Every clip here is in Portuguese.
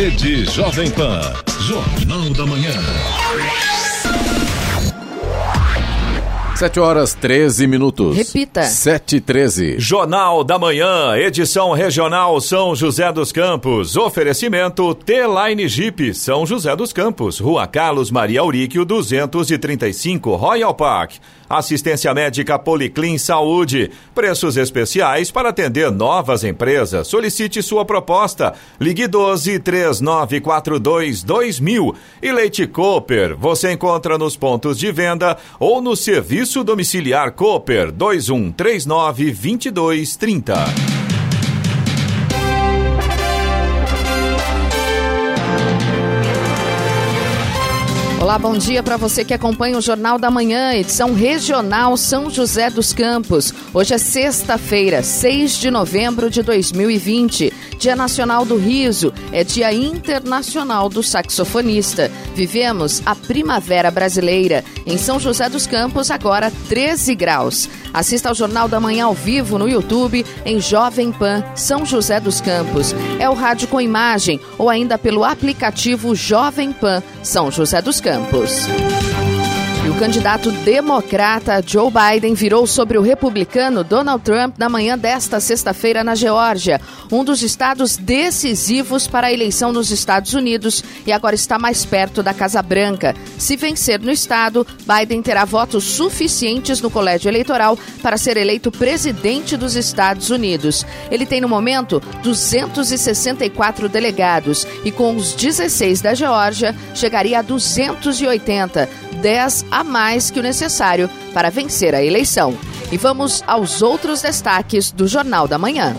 Rede Jovem Pan. Jornal da Manhã. 7 horas 13 minutos. Repita. 7 e 13. Jornal da Manhã, edição regional São José dos Campos. Oferecimento T-Line Jeep, São José dos Campos. Rua Carlos Maria Auríquio, 235, Royal Park. Assistência médica Policlin Saúde. Preços especiais para atender novas empresas. Solicite sua proposta. Ligue 12 3942 2000. E Leite Cooper. Você encontra nos pontos de venda ou no serviço domiciliar Cooper 2139 2230. Olá, bom dia para você que acompanha o Jornal da Manhã, edição regional São José dos Campos. Hoje é sexta-feira, 6 de novembro de 2020, Dia Nacional do Riso, é Dia Internacional do Saxofonista. Vivemos a primavera brasileira. Em São José dos Campos, agora 13 graus. Assista ao Jornal da Manhã ao vivo no YouTube, em Jovem Pan, São José dos Campos. É o rádio com imagem ou ainda pelo aplicativo Jovem Pan, São José dos Campos. O candidato democrata Joe Biden virou sobre o republicano Donald Trump na manhã desta sexta-feira na Geórgia, um dos estados decisivos para a eleição nos Estados Unidos e agora está mais perto da Casa Branca. Se vencer no estado, Biden terá votos suficientes no colégio eleitoral para ser eleito presidente dos Estados Unidos. Ele tem no momento 264 delegados e com os 16 da Geórgia chegaria a 280 10 a mais que o necessário para vencer a eleição. E vamos aos outros destaques do Jornal da Manhã.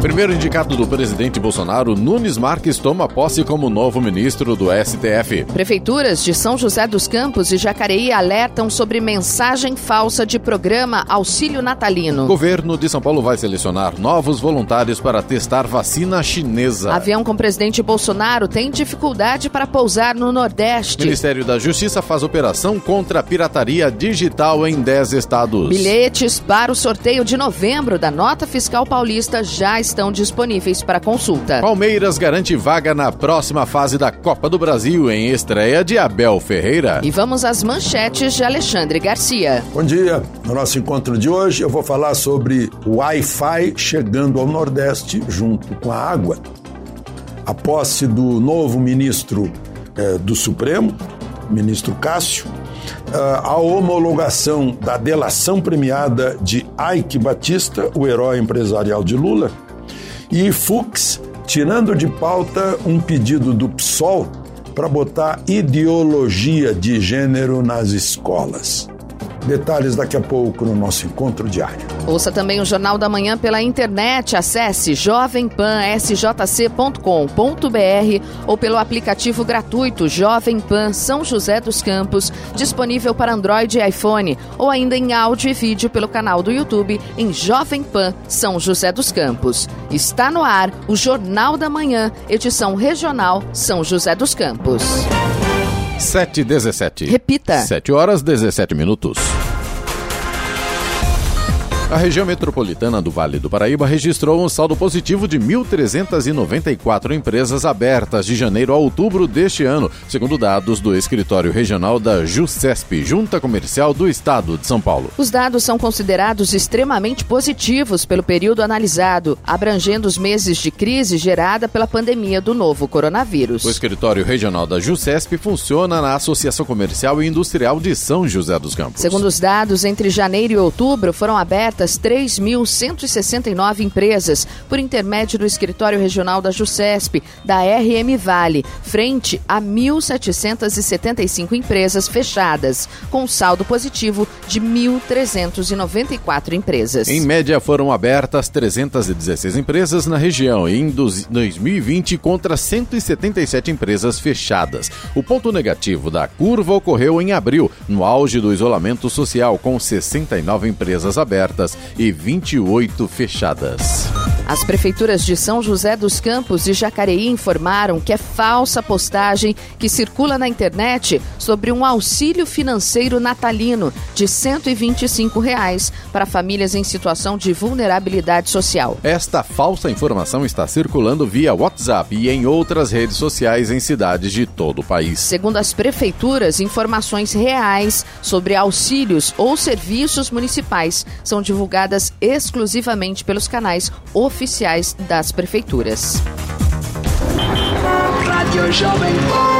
Primeiro indicado do presidente Bolsonaro, Nunes Marques toma posse como novo ministro do STF. Prefeituras de São José dos Campos e Jacareí alertam sobre mensagem falsa de programa Auxílio Natalino. Governo de São Paulo vai selecionar novos voluntários para testar vacina chinesa. Avião com presidente Bolsonaro tem dificuldade para pousar no Nordeste. Ministério da Justiça faz operação contra a pirataria digital em 10 estados. Bilhetes para o sorteio de novembro da nota fiscal paulista já estão estão disponíveis para consulta. Palmeiras garante vaga na próxima fase da Copa do Brasil em estreia de Abel Ferreira. E vamos às manchetes de Alexandre Garcia. Bom dia. No nosso encontro de hoje eu vou falar sobre Wi-Fi chegando ao Nordeste junto com a água. A posse do novo ministro eh, do Supremo, ministro Cássio, eh, a homologação da delação premiada de Ike Batista, o herói empresarial de Lula, e Fux tirando de pauta um pedido do PSOL para botar ideologia de gênero nas escolas. Detalhes daqui a pouco no nosso encontro diário. Ouça também o Jornal da Manhã pela internet. Acesse jovempansjc.com.br ou pelo aplicativo gratuito Jovem Pan São José dos Campos, disponível para Android e iPhone, ou ainda em áudio e vídeo pelo canal do YouTube em Jovem Pan São José dos Campos. Está no ar o Jornal da Manhã, edição regional São José dos Campos. 7 17. Repita. 7 horas 17 minutos. A região metropolitana do Vale do Paraíba registrou um saldo positivo de 1.394 empresas abertas de janeiro a outubro deste ano, segundo dados do escritório regional da JUCESP, Junta Comercial do Estado de São Paulo. Os dados são considerados extremamente positivos pelo período analisado, abrangendo os meses de crise gerada pela pandemia do novo coronavírus. O escritório regional da JUCESP funciona na Associação Comercial e Industrial de São José dos Campos. Segundo os dados, entre janeiro e outubro foram abertas abertas 3.169 empresas por intermédio do escritório regional da JUCESP, da RM Vale, frente a 1.775 empresas fechadas, com saldo positivo de 1.394 empresas. Em média, foram abertas 316 empresas na região em 2020 contra 177 empresas fechadas. O ponto negativo da curva ocorreu em abril, no auge do isolamento social, com 69 empresas abertas e 28 fechadas. As prefeituras de São José dos Campos e Jacareí informaram que é falsa postagem que circula na internet sobre um auxílio financeiro natalino de 125 reais para famílias em situação de vulnerabilidade social. Esta falsa informação está circulando via WhatsApp e em outras redes sociais em cidades de todo o país. Segundo as prefeituras, informações reais sobre auxílios ou serviços municipais são divulgadas exclusivamente pelos canais oficiais oficiais das prefeituras.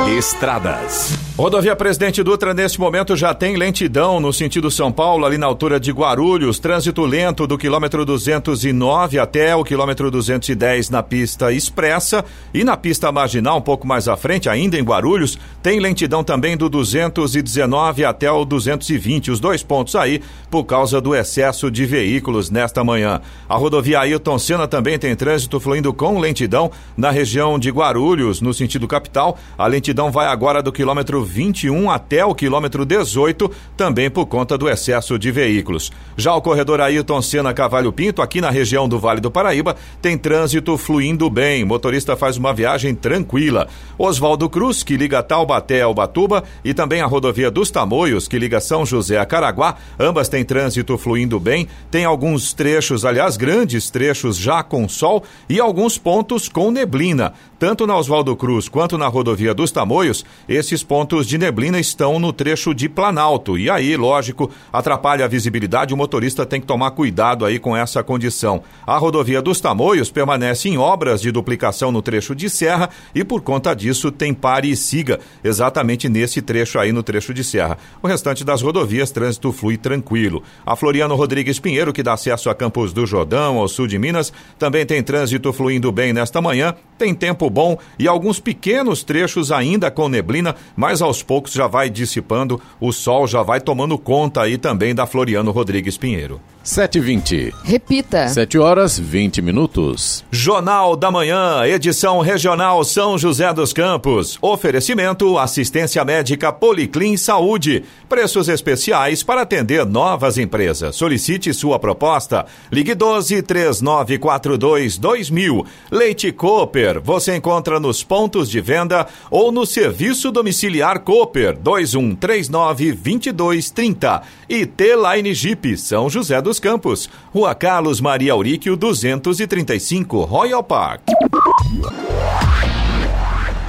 Estradas. Rodovia Presidente Dutra, neste momento, já tem lentidão no sentido São Paulo, ali na altura de Guarulhos. Trânsito lento do quilômetro 209 até o quilômetro 210 na pista expressa. E na pista marginal, um pouco mais à frente, ainda em Guarulhos, tem lentidão também do 219 até o 220. Os dois pontos aí, por causa do excesso de veículos nesta manhã. A rodovia Ailton Senna também tem trânsito fluindo com lentidão na região de Guarulhos, no sentido capital. A lentidão vai agora do quilômetro 21 até o quilômetro 18, também por conta do excesso de veículos. Já o corredor Ailton Senna Cavalho Pinto, aqui na região do Vale do Paraíba, tem trânsito fluindo bem. O motorista faz uma viagem tranquila. Oswaldo Cruz, que liga Taubaté ao Batuba, e também a rodovia dos Tamoios, que liga São José a Caraguá, ambas têm trânsito fluindo bem. Tem alguns trechos, aliás, grandes trechos já com sol e alguns pontos com neblina. Tanto na Oswaldo Cruz quanto na rodovia dos Tamoios, esses pontos de neblina estão no trecho de Planalto. E aí, lógico, atrapalha a visibilidade. O motorista tem que tomar cuidado aí com essa condição. A rodovia dos Tamoios permanece em obras de duplicação no trecho de Serra e, por conta disso, tem pare e siga exatamente nesse trecho aí no trecho de Serra. O restante das rodovias, trânsito flui tranquilo. A Floriano Rodrigues Pinheiro, que dá acesso a Campos do Jordão, ao sul de Minas, também tem trânsito fluindo bem nesta manhã. Tem tempo bom e alguns pequenos trechos ainda com neblina, mas ao aos poucos já vai dissipando, o sol já vai tomando conta aí também da Floriano Rodrigues Pinheiro. 7h20. Repita. 7 horas 20 minutos. Jornal da Manhã, edição regional São José dos Campos. Oferecimento assistência médica Policlin Saúde. Preços especiais para atender novas empresas. Solicite sua proposta. Ligue 12 3942 2000. Leite Cooper. Você encontra nos pontos de venda ou no serviço domiciliar Cooper 2139 2230. E T-Line Jeep São José dos dos Campos, Rua Carlos Maria Auríquio 235, Royal Park.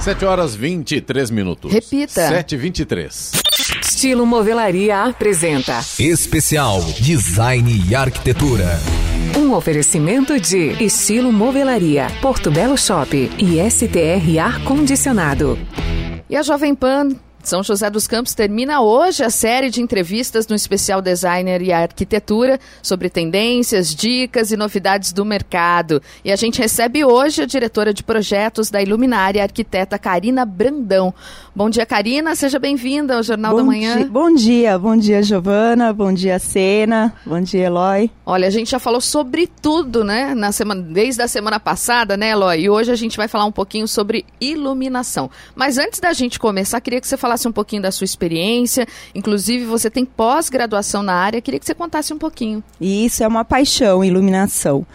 7 horas 23 minutos. Repita. 7 23 Estilo Movelaria apresenta Especial Design e Arquitetura. Um oferecimento de Estilo Movelaria, Porto Belo Shop e STR Ar Condicionado. E a Jovem Pan são José dos Campos termina hoje a série de entrevistas no especial Designer e Arquitetura sobre tendências, dicas e novidades do mercado. E a gente recebe hoje a diretora de projetos da Iluminária, a arquiteta Karina Brandão. Bom dia, Karina, seja bem-vinda ao Jornal bom da Manhã. Dia, bom dia, bom dia, Giovana, bom dia, Sena, bom dia, Eloy. Olha, a gente já falou sobre tudo, né, na semana, desde a semana passada, né, Eloy? E hoje a gente vai falar um pouquinho sobre iluminação. Mas antes da gente começar, queria que você falasse falasse um pouquinho da sua experiência. Inclusive, você tem pós-graduação na área. Queria que você contasse um pouquinho. Isso é uma paixão, iluminação.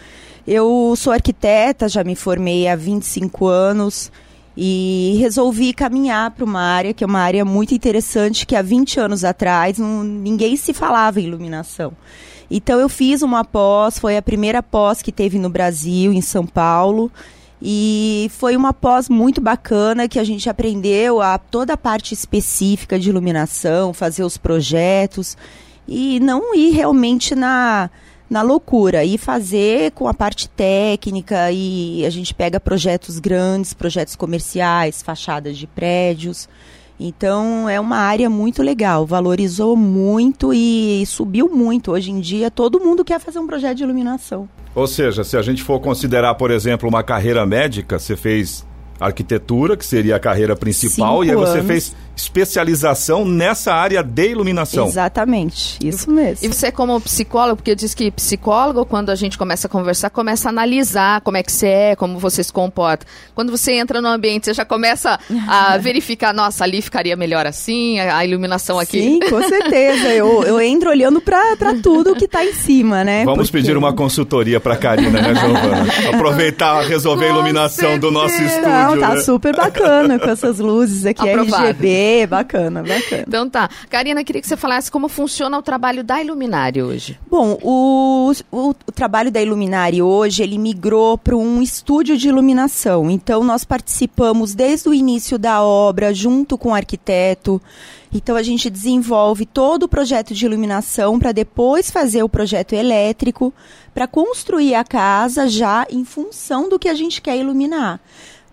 Eu sou arquiteta, já me formei há 25 anos e resolvi caminhar para uma área que é uma área muito interessante que há 20 anos atrás não, ninguém se falava em iluminação. Então eu fiz uma pós, foi a primeira pós que teve no Brasil, em São Paulo, e foi uma pós muito bacana que a gente aprendeu a toda a parte específica de iluminação, fazer os projetos e não ir realmente na, na loucura, e fazer com a parte técnica e a gente pega projetos grandes, projetos comerciais, fachadas de prédios. Então é uma área muito legal, valorizou muito e subiu muito. Hoje em dia todo mundo quer fazer um projeto de iluminação. Ou seja, se a gente for considerar, por exemplo, uma carreira médica, você fez arquitetura, que seria a carreira principal, Cinco e aí você anos. fez especialização nessa área de iluminação. Exatamente, isso mesmo. E você como psicólogo, porque diz que psicólogo, quando a gente começa a conversar, começa a analisar como é que você é, como você se comporta. Quando você entra no ambiente, você já começa a verificar, nossa, ali ficaria melhor assim, a, iluminação aqui. Sim, com certeza. Eu, eu entro olhando para tudo que está em cima, né? Vamos Porque... pedir uma consultoria para Karina, né, Giovana? Aproveitar, resolver a iluminação do nosso estúdio. Não, tá né? super bacana com essas luzes aqui, Aprovado. RGB, bacana, bacana. Então tá. Karina, queria que você falasse como funciona o trabalho da Iluminari hoje. Bom, o, o, o trabalho da Iluminari hoje, ele migrou para um estúdio de iluminação. Então, nós participamos desde o início da obra, junto com o arquiteto. Então, a gente desenvolve todo o projeto de iluminação para depois fazer o projeto elétrico, para construir a casa já em função do que a gente quer iluminar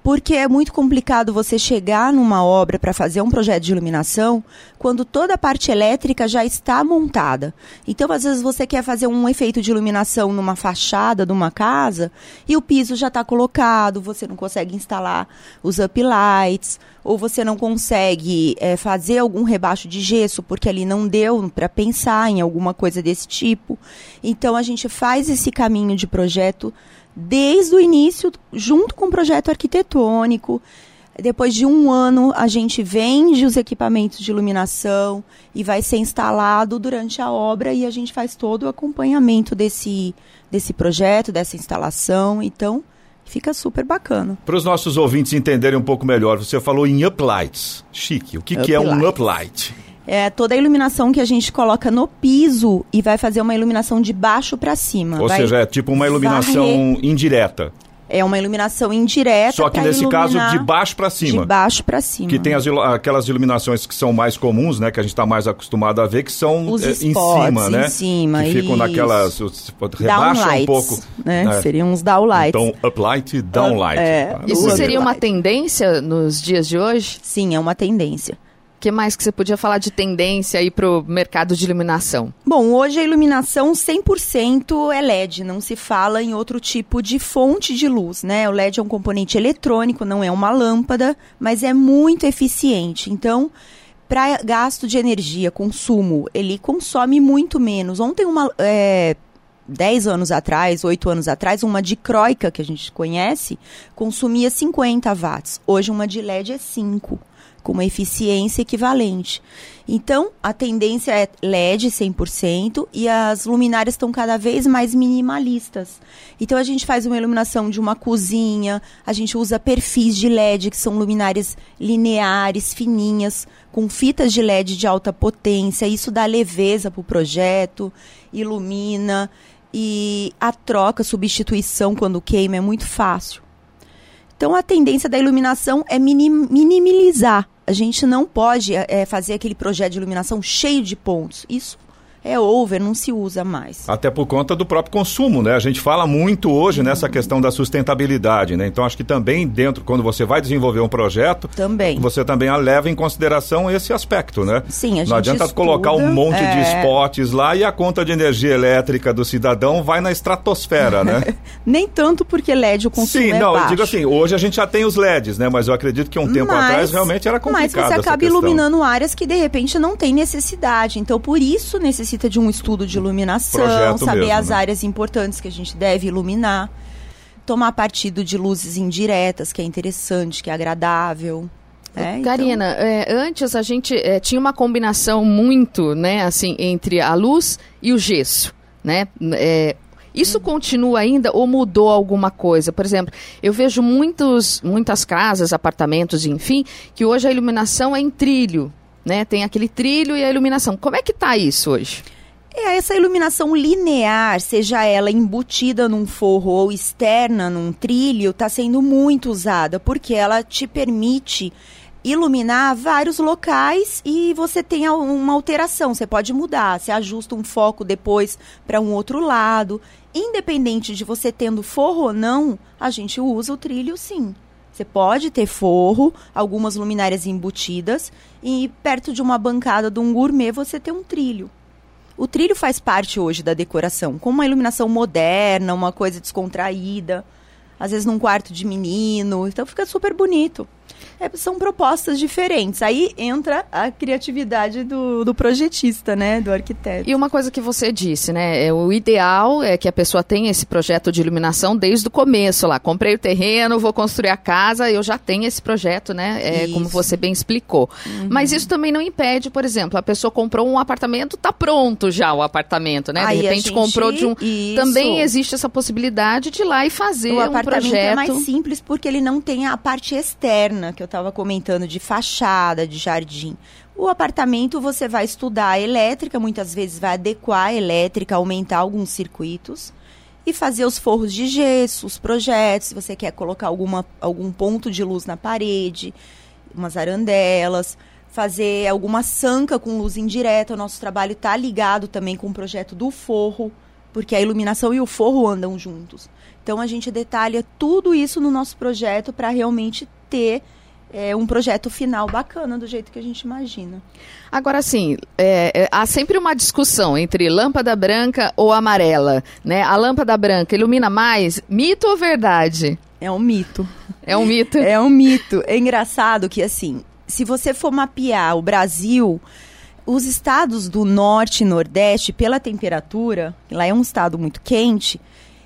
porque é muito complicado você chegar numa obra para fazer um projeto de iluminação quando toda a parte elétrica já está montada. Então, às vezes, você quer fazer um efeito de iluminação numa fachada de uma casa e o piso já está colocado, você não consegue instalar os uplights, ou você não consegue é, fazer algum rebaixo de gesso porque ali não deu para pensar em alguma coisa desse tipo. Então, a gente faz esse caminho de projeto desde o início, junto com o projeto arquitetônico. Depois de um ano, a gente vende os equipamentos de iluminação e vai ser instalado durante a obra e a gente faz todo o acompanhamento desse, desse projeto, dessa instalação. Então, fica super bacana. Para os nossos ouvintes entenderem um pouco melhor, você falou em uplights. Chique. O que, que é um uplight? É toda a iluminação que a gente coloca no piso e vai fazer uma iluminação de baixo para cima. Ou vai seja, é tipo uma iluminação varrer. indireta. É uma iluminação indireta. Só que nesse caso de baixo para cima. De baixo para cima. Que tem as ilu- aquelas iluminações que são mais comuns, né? Que a gente está mais acostumado a ver, que são Os eh, em cima, né? em cima, Que ficam isso. naquelas. Rebaixa um pouco. né? É. Seriam uns downlights. Então, uplight e downlight. É. Ah, Isso seria uma tendência nos dias de hoje? Sim, é uma tendência. O que mais que você podia falar de tendência aí pro mercado de iluminação? Bom, hoje a iluminação 100% é LED, não se fala em outro tipo de fonte de luz, né? O LED é um componente eletrônico, não é uma lâmpada, mas é muito eficiente. Então, para gasto de energia, consumo, ele consome muito menos. Ontem, uma. É, 10 anos atrás, 8 anos atrás, uma dicróica que a gente conhece consumia 50 watts. Hoje, uma de LED é 5 com uma eficiência equivalente. Então, a tendência é LED 100% e as luminárias estão cada vez mais minimalistas. Então, a gente faz uma iluminação de uma cozinha, a gente usa perfis de LED, que são luminárias lineares, fininhas, com fitas de LED de alta potência. Isso dá leveza para o projeto, ilumina e a troca, substituição quando queima é muito fácil. Então, a tendência da iluminação é minim- minimizar. A gente não pode é, fazer aquele projeto de iluminação cheio de pontos. Isso é over, não se usa mais. Até por conta do próprio consumo, né? A gente fala muito hoje nessa questão da sustentabilidade, né? Então acho que também dentro, quando você vai desenvolver um projeto, Também. você também leva em consideração esse aspecto, né? Sim, a gente Não adianta estuda, colocar um monte de é. spots lá e a conta de energia elétrica do cidadão vai na estratosfera, né? Nem tanto porque LED o consumo Sim, é não, eu baixo. digo assim, hoje a gente já tem os LEDs, né? Mas eu acredito que um tempo Mas- atrás realmente era Mas complicado você essa acaba iluminando áreas que de repente não tem necessidade. Então, por isso necessita de um estudo de iluminação, Projeto saber mesmo, as né? áreas importantes que a gente deve iluminar, tomar partido de luzes indiretas, que é interessante, que é agradável. Então, Karina, é, antes a gente é, tinha uma combinação muito, né, assim, entre a luz e o gesso, né? É, isso continua ainda ou mudou alguma coisa? Por exemplo, eu vejo muitos, muitas casas, apartamentos, enfim, que hoje a iluminação é em trilho, né? Tem aquele trilho e a iluminação. Como é que tá isso hoje? É, essa iluminação linear, seja ela embutida num forro ou externa num trilho, está sendo muito usada, porque ela te permite iluminar vários locais e você tem uma alteração, você pode mudar, você ajusta um foco depois para um outro lado. Independente de você tendo forro ou não, a gente usa o trilho sim. Você pode ter forro, algumas luminárias embutidas, e perto de uma bancada de um gourmet você tem um trilho. O trilho faz parte hoje da decoração, com uma iluminação moderna, uma coisa descontraída, às vezes num quarto de menino, então fica super bonito. É, são propostas diferentes. Aí entra a criatividade do, do projetista, né? Do arquiteto. E uma coisa que você disse, né? É, o ideal é que a pessoa tenha esse projeto de iluminação desde o começo lá. Comprei o terreno, vou construir a casa, eu já tenho esse projeto, né? É, como você bem explicou. Uhum. Mas isso também não impede, por exemplo, a pessoa comprou um apartamento, tá pronto já o apartamento, né? Aí de repente gente... comprou de um. Isso. Também existe essa possibilidade de ir lá e fazer o um apartamento projeto. é mais simples porque ele não tem a parte externa que eu estava comentando de fachada, de jardim. O apartamento você vai estudar a elétrica, muitas vezes vai adequar a elétrica, aumentar alguns circuitos e fazer os forros de gesso, os projetos, se você quer colocar alguma, algum ponto de luz na parede, umas arandelas, fazer alguma sanca com luz indireta. O nosso trabalho está ligado também com o projeto do forro, porque a iluminação e o forro andam juntos. Então a gente detalha tudo isso no nosso projeto para realmente ter é, um projeto final bacana do jeito que a gente imagina. Agora sim, é, é, há sempre uma discussão entre lâmpada branca ou amarela, né? A lâmpada branca ilumina mais, mito ou verdade? É um mito. É um mito. é um mito. É engraçado que assim, se você for mapear o Brasil, os estados do norte e nordeste, pela temperatura, lá é um estado muito quente,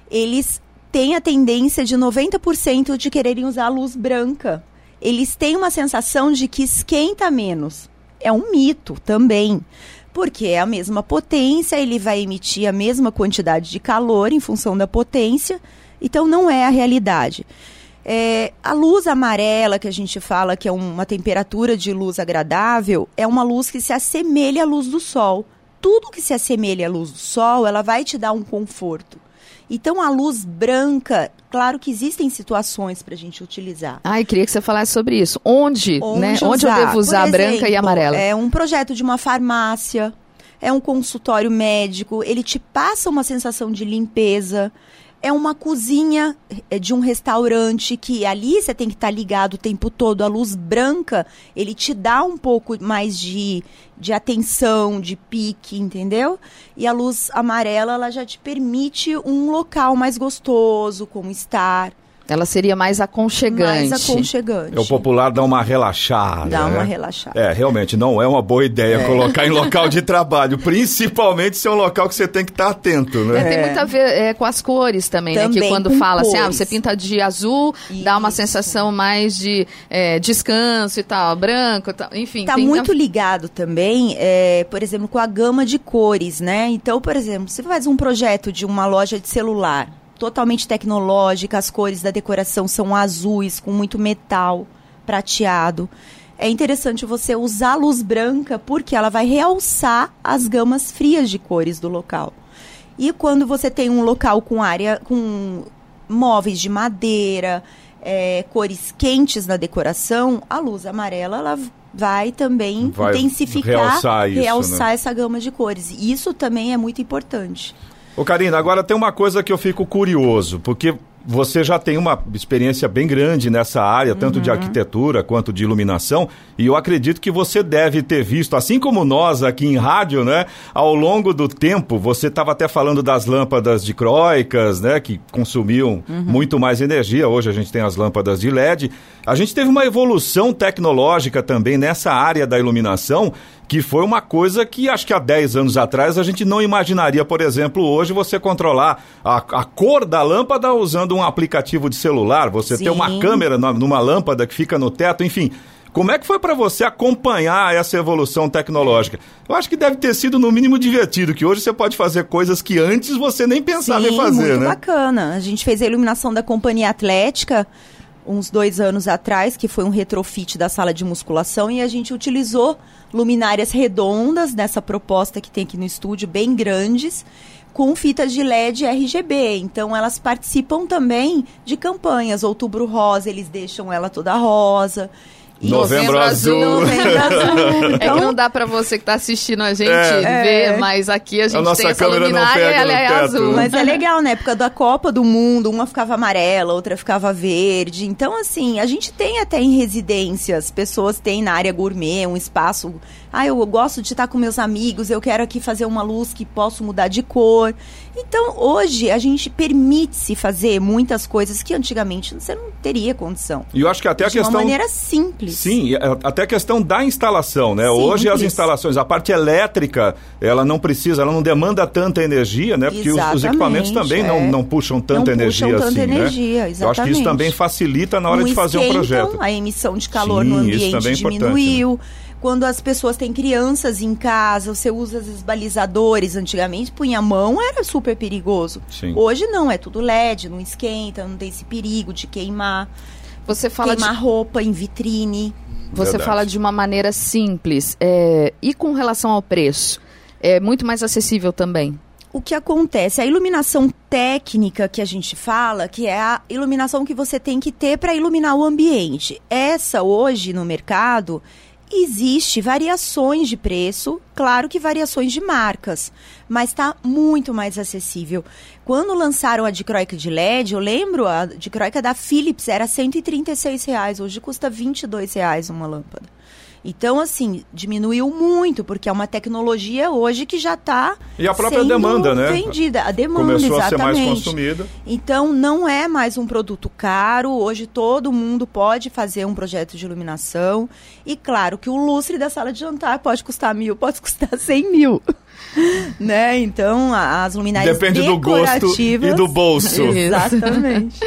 eles têm a tendência de 90% de quererem usar a luz branca eles têm uma sensação de que esquenta menos. É um mito também. Porque é a mesma potência, ele vai emitir a mesma quantidade de calor em função da potência, então não é a realidade. É, a luz amarela, que a gente fala que é uma temperatura de luz agradável, é uma luz que se assemelha à luz do sol. Tudo que se assemelha à luz do sol, ela vai te dar um conforto. Então, a luz branca, claro que existem situações para a gente utilizar. Ai, queria que você falasse sobre isso. Onde, Onde né? Onde eu devo usar exemplo, branca e amarela? É um projeto de uma farmácia, é um consultório médico, ele te passa uma sensação de limpeza é uma cozinha é, de um restaurante que ali você tem que estar tá ligado o tempo todo. A luz branca, ele te dá um pouco mais de, de atenção, de pique, entendeu? E a luz amarela, ela já te permite um local mais gostoso, como estar. Ela seria mais aconchegante. Mais aconchegante. É o popular dá uma relaxada. Dá né? uma relaxada. É, realmente, não é uma boa ideia é. colocar em local de trabalho, principalmente se é um local que você tem que estar atento, né? É, tem muito a ver é, com as cores também, também né? Que quando fala cores. assim, ah, você pinta de azul, Isso. dá uma sensação mais de é, descanso e tal, branco, tal, enfim. Tá muito a... ligado também, é, por exemplo, com a gama de cores, né? Então, por exemplo, você faz um projeto de uma loja de celular, totalmente tecnológica, as cores da decoração são azuis, com muito metal prateado. É interessante você usar a luz branca porque ela vai realçar as gamas frias de cores do local. E quando você tem um local com área com móveis de madeira, é, cores quentes na decoração, a luz amarela ela vai também vai intensificar, realçar, isso, realçar né? essa gama de cores. Isso também é muito importante. Ô Karina, agora tem uma coisa que eu fico curioso, porque você já tem uma experiência bem grande nessa área, tanto uhum. de arquitetura quanto de iluminação, e eu acredito que você deve ter visto, assim como nós aqui em rádio, né? Ao longo do tempo, você estava até falando das lâmpadas dicróicas, né? Que consumiam uhum. muito mais energia. Hoje a gente tem as lâmpadas de LED. A gente teve uma evolução tecnológica também nessa área da iluminação que foi uma coisa que acho que há 10 anos atrás a gente não imaginaria, por exemplo, hoje você controlar a, a cor da lâmpada usando um aplicativo de celular, você Sim. ter uma câmera numa lâmpada que fica no teto, enfim. Como é que foi para você acompanhar essa evolução tecnológica? Eu acho que deve ter sido no mínimo divertido, que hoje você pode fazer coisas que antes você nem pensava Sim, em fazer, muito né? bacana. A gente fez a iluminação da companhia atlética uns dois anos atrás, que foi um retrofit da sala de musculação, e a gente utilizou luminárias redondas nessa proposta que tem aqui no estúdio, bem grandes, com fitas de LED RGB. Então elas participam também de campanhas. Outubro Rosa, eles deixam ela toda rosa. Novembro, Azul. Novembro Azul. É que Então, não dá pra você que tá assistindo a gente É. ver, É. mas aqui a gente nossa tem essa câmera não luminária pega e ela é teto. azul. Mas é legal, na época da Copa do Mundo, uma ficava amarela, outra ficava verde. Então, assim, a gente tem até em residências, pessoas têm na área gourmet um espaço. Ah, eu gosto de estar com meus amigos, eu quero aqui fazer uma luz que posso mudar de cor. Então, hoje, a gente permite-se fazer muitas coisas que antigamente você não teria condição. E eu acho que até a de uma questão. maneira simples. Sim, até a questão da instalação, né? Hoje as Simples. instalações, a parte elétrica, ela não precisa, ela não demanda tanta energia, né? Porque os, os Exatamente, equipamentos também não, é. não puxam tanta Não energia puxam assim, tanta né? energia, Eu acho que isso exatamente. também facilita na hora Não de fazer um projeto. A emissão de calor Sim, no ambiente é importante, diminuiu. Quando as pessoas têm crianças em casa, você usa os balizadores. Antigamente, punha a mão, era super perigoso. Sim. Hoje não, é tudo LED, não esquenta, não tem esse perigo de queimar. Você fala de queimar roupa em vitrine. Você Verdade. fala de uma maneira simples. é, e com relação ao preço? É muito mais acessível também. O que acontece? A iluminação técnica que a gente fala, que é a iluminação que você tem que ter para iluminar o ambiente. Essa hoje no mercado existe variações de preço, claro que variações de marcas, mas está muito mais acessível. Quando lançaram a dicróica de LED, eu lembro a dicróica da Philips era 136 reais, hoje custa 22 reais uma lâmpada. Então, assim, diminuiu muito, porque é uma tecnologia hoje que já está E a própria demanda, né? vendida. A demanda, Começou exatamente. a ser mais consumida. Então, não é mais um produto caro. Hoje, todo mundo pode fazer um projeto de iluminação. E, claro, que o lustre da sala de jantar pode custar mil, pode custar cem mil. né? Então, as luminárias Depende do gosto decorativas... e do bolso. Exatamente.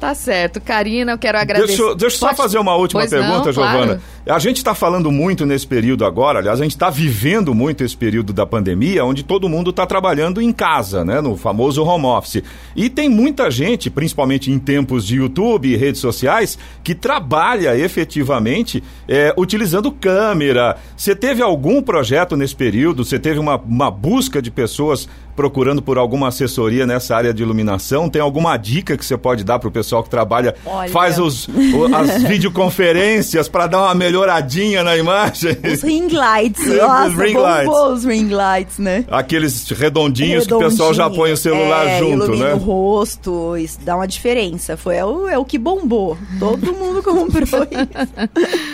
Tá certo. Karina, eu quero agradecer. Deixa, eu- deixa eu só Pode- fazer uma última Pois pergunta, não, claro. Giovana. A gente está falando muito nesse período agora, aliás, a gente está vivendo muito esse período da pandemia, onde todo mundo está trabalhando em casa, né? No famoso home office. E tem muita gente, principalmente em tempos de YouTube e redes sociais, que trabalha efetivamente é, utilizando câmera. Você teve algum projeto nesse período? Você teve uma, uma busca de pessoas procurando por alguma assessoria nessa área de iluminação? Tem alguma dica que você pode dar para o pessoal que trabalha, Olha. faz os, o- as videoconferências para dar uma melhoradinha na imagem? Os ring lights. Os Nossa, ring bombou lights. os ring lights, né? Aqueles redondinhos que o pessoal já põe o celular é, junto, né? o rosto, isso dá uma diferença. Foi é o, é o que bombou. Todo mundo comprou isso.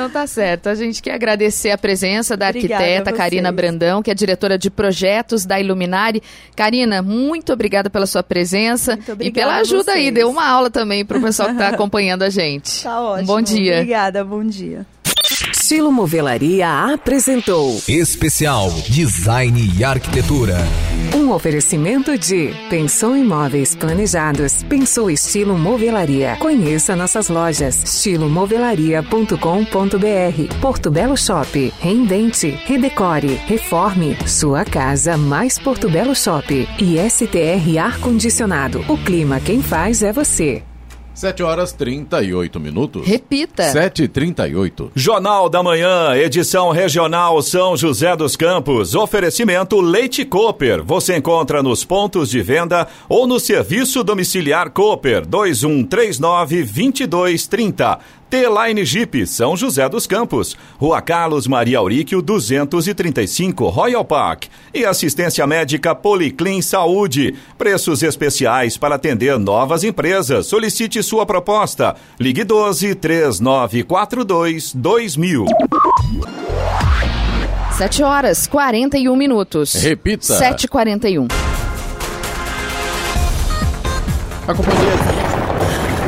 Então tá certo. A gente quer agradecer a presença da Obrigada arquiteta Karina. Brandão, que é diretora de projetos da Iluminari. Karina, muito obrigada pela sua presença e pela ajuda aí. Deu uma aula também pro pessoal que está acompanhando a gente. Tá ótimo. Um bom dia. Obrigada, bom dia. Estilo Movelaria apresentou Especial Design e Arquitetura. um oferecimento de Pensou Imóveis Planejados, Pensou Estilo Movelaria. Conheça nossas lojas estilomovelaria.com.br, Porto Belo Shop, Reinvente, Redecore, Reforme, sua casa mais Porto Belo Shop e STR Ar Condicionado. O clima quem faz é você. 7 horas 38 minutos. Repita. 7 e 38 Jornal da Manhã, edição regional São José dos Campos. Oferecimento Leite Cooper. Você encontra nos pontos de venda ou no serviço domiciliar Cooper 2139 2230. T-Line Jeep, São José dos Campos. Rua Carlos Maria Auríquio, 235, Royal Park. E assistência médica Policlin Saúde. Preços especiais para atender novas empresas. Solicite sua proposta. Ligue 12 3942 2000. 7 horas 41 minutos. Repita. 7h41. A companhia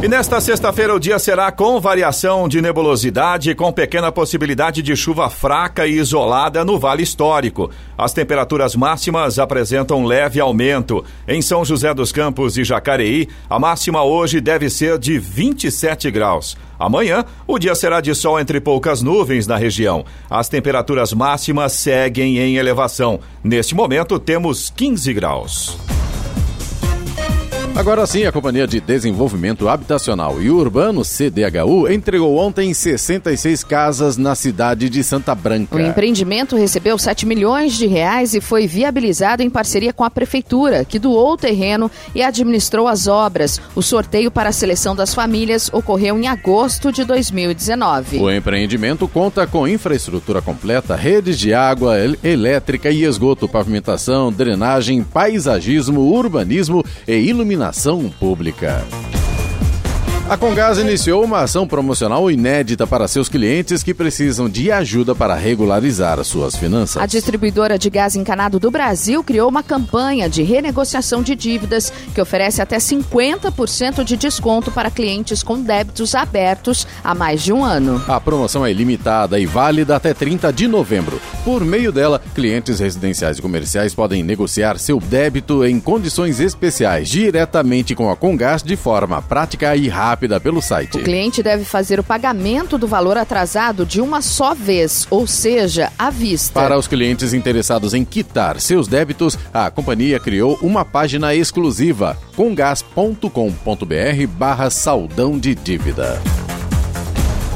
E nesta sexta-feira o dia será com variação de nebulosidade, com pequena possibilidade de chuva fraca e isolada no Vale Histórico. As temperaturas máximas apresentam leve aumento. Em São José dos Campos e Jacareí, a máxima hoje deve ser de 27 graus. Amanhã, o dia será de sol entre poucas nuvens na região. As temperaturas máximas seguem em elevação. Neste momento, temos 15 graus. Agora sim, a Companhia de Desenvolvimento Habitacional e Urbano, CDHU, entregou ontem 66 casas na cidade de Santa Branca. O empreendimento recebeu 7 milhões de reais e foi viabilizado em parceria com a Prefeitura, que doou o terreno e administrou as obras. O sorteio para a seleção das famílias ocorreu em agosto de 2019. O empreendimento conta com infraestrutura completa, redes de água, elétrica e esgoto, pavimentação, drenagem, paisagismo, urbanismo e iluminação iluminação pública. A Congás iniciou uma ação promocional inédita para seus clientes que precisam de ajuda para regularizar as suas finanças. A distribuidora de gás encanado do Brasil criou uma campanha de renegociação de dívidas que oferece até 50% de desconto para clientes com débitos abertos há mais de um ano. A promoção é ilimitada e válida até 30 de novembro. Por meio dela, clientes residenciais e comerciais podem negociar seu débito em condições especiais diretamente com a Congás de forma prática e rápida rápida pelo site. O cliente deve fazer o pagamento do valor atrasado de uma só vez, ou seja, à vista. Para os clientes interessados em quitar seus débitos, a companhia criou uma página exclusiva comgas.com.br barra saldão de dívida.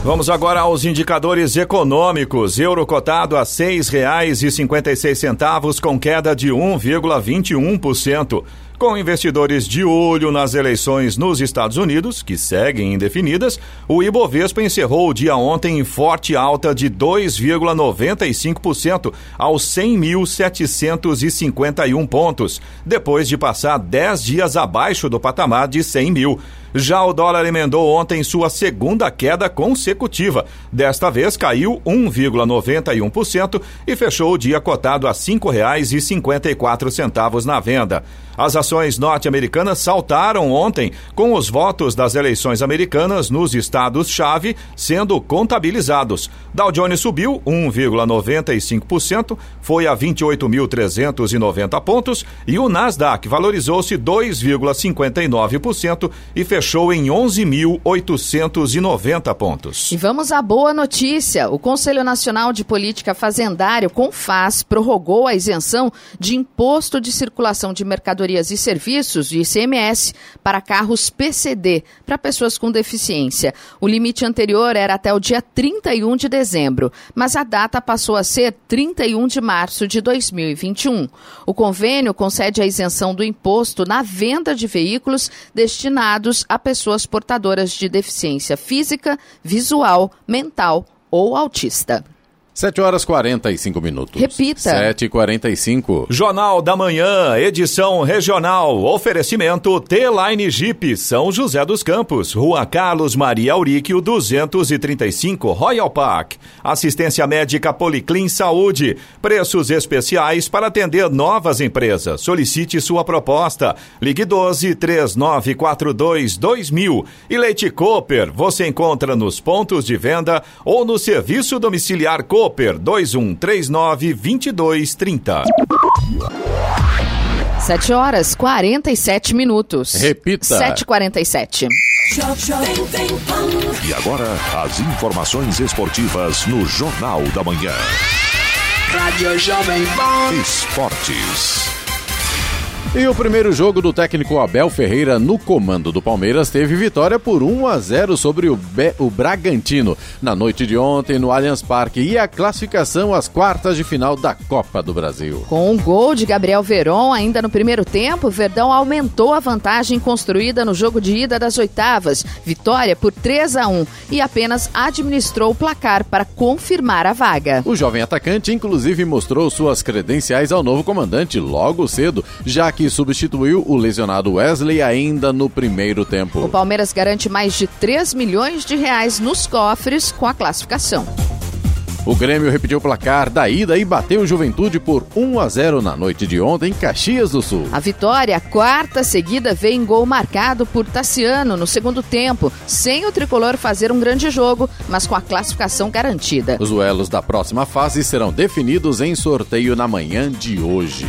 Vamos agora aos indicadores econômicos. Euro cotado a R$ 6,56 com queda de 1,21%. Com investidores de olho nas eleições nos Estados Unidos, que seguem indefinidas, o Ibovespa encerrou o dia ontem em forte alta de 2,95% aos 100.751 pontos, depois de passar 10 dias abaixo do patamar de 100 mil. Já o dólar emendou ontem sua segunda queda consecutiva. Desta vez caiu 1,91% e fechou o dia cotado a R$ 5,54 na venda. As ações norte-americanas saltaram ontem com os votos das eleições americanas nos estados-chave sendo contabilizados. Dow Jones subiu 1,95%, foi a 28.390 pontos e o Nasdaq valorizou-se 2,59% e fechou em 11.890 pontos. E vamos à boa notícia. O Conselho Nacional de Política Fazendário, CONFAS, prorrogou a isenção de imposto de circulação de mercadorias mercadorias e serviços de ICMS para carros PCD para pessoas com deficiência. O limite anterior era até o dia 31 de dezembro, mas a data passou a ser 31 de março de 2021. O convênio concede a isenção do imposto na venda de veículos destinados a pessoas portadoras de deficiência física, visual, mental ou autista. 7 horas 45 minutos. Repita. 7 e 45 Jornal da Manhã, edição regional. Oferecimento T-Line Jeep, São José dos Campos, Rua Carlos Maria Auríquio, 235, Royal Park. Assistência médica Policlin Saúde. Preços especiais para atender novas empresas. Solicite sua proposta. Ligue 12 3942 2000. E Leite Cooper, você encontra nos pontos de venda ou no serviço domiciliar Cooper Cooper 2139 2230. 7 horas 47 minutos. Repita. 7h47. E agora, as informações esportivas no Jornal da Manhã. Rádio Jovem Pan. Esportes. E o primeiro jogo do técnico Abel Ferreira no comando do Palmeiras teve vitória por 1 a 0 sobre o, Be o Bragantino na noite de ontem no Allianz Parque e a classificação às quartas de final da Copa do Brasil. Com um gol de Gabriel Veron ainda no primeiro tempo, Verdão aumentou a vantagem construída no jogo de ida das oitavas, vitória por 3 a 1 e apenas administrou o placar para confirmar a vaga. O jovem atacante inclusive mostrou suas credenciais ao novo comandante logo cedo, já que substituiu o lesionado Wesley ainda no primeiro tempo. O Palmeiras garante mais de 3 milhões de reais nos cofres com a classificação. O Grêmio repetiu o placar da ida e bateu o Juventude por 1 a 0 na noite de ontem em Caxias do Sul. A vitória, a quarta seguida, veio em gol marcado por Tassiano no segundo tempo, sem o tricolor fazer um grande jogo, mas com a classificação garantida. Os duelos da próxima fase serão definidos em sorteio na manhã de hoje.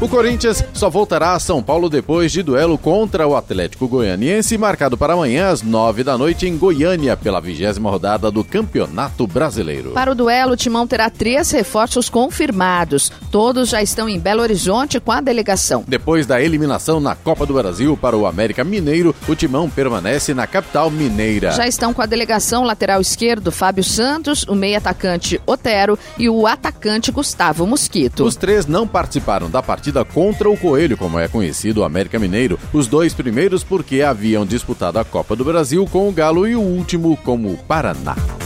O Corinthians só voltará a São Paulo depois de duelo contra o Atlético Goianiense, marcado para amanhã às nove da noite em Goiânia, pela vigésima rodada do Campeonato Brasileiro. Para o duelo, o Timão terá três reforços confirmados. Todos já estão em Belo Horizonte com a delegação. Depois da eliminação na Copa do Brasil para o América Mineiro, o Timão permanece na capital mineira. Já estão com a delegação lateral esquerdo Fábio Santos, o meio atacante Otero e o atacante Gustavo Mosquito. Os três não participaram da partida contra o Coelho, como é conhecido o América Mineiro. Os dois primeiros porque haviam disputado a Copa do Brasil com o Galo e o último como o Paraná.